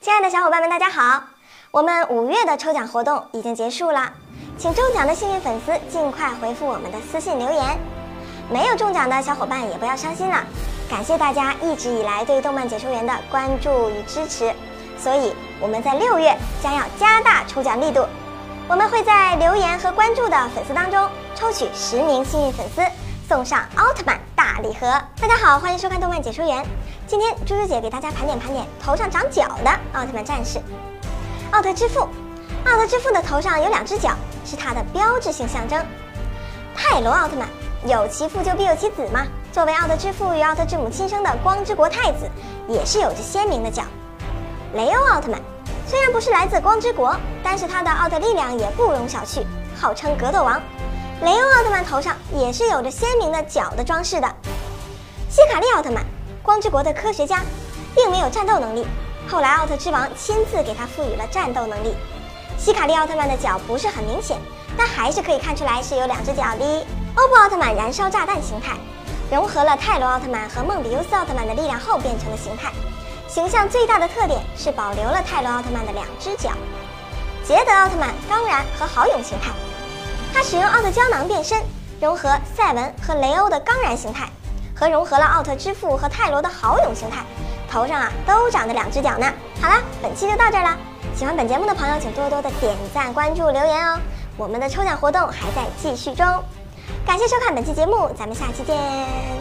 亲爱的小伙伴们，大家好！我们五月的抽奖活动已经结束了，请中奖的幸运粉丝尽快回复我们的私信留言。没有中奖的小伙伴也不要伤心了，感谢大家一直以来对动漫解说员的关注与支持，所以我们在六月将要加大抽奖力度，我们会在留言和关注的粉丝当中抽取十名幸运粉丝，送上奥特曼大礼盒。大家好，欢迎收看动漫解说员。今天猪猪姐给大家盘点盘点头上长角的奥特曼战士，奥特之父。奥特之父的头上有两只角，是他的标志性象征。泰罗奥特曼有其父就必有其子嘛，作为奥特之父与奥特之母亲生的光之国太子，也是有着鲜明的角。雷欧奥特曼虽然不是来自光之国，但是他的奥特力量也不容小觑，号称格斗王。雷欧奥特曼头上也是有着鲜明的角的装饰的。希卡利奥特曼。光之国的科学家，并没有战斗能力。后来奥特之王亲自给他赋予了战斗能力。希卡利奥特曼的脚不是很明显，但还是可以看出来是有两只脚的。欧布奥特曼燃烧炸弹形态，融合了泰罗奥特曼和梦比优斯奥特曼的力量后变成的形态。形象最大的特点是保留了泰罗奥特曼的两只脚。捷德奥特曼刚然和豪勇形态，他使用奥特胶囊变身，融合赛文和雷欧的刚然形态。和融合了奥特之父和泰罗的豪勇形态，头上啊都长着两只脚呢。好了，本期就到这儿了。喜欢本节目的朋友，请多多的点赞、关注、留言哦。我们的抽奖活动还在继续中，感谢收看本期节目，咱们下期见。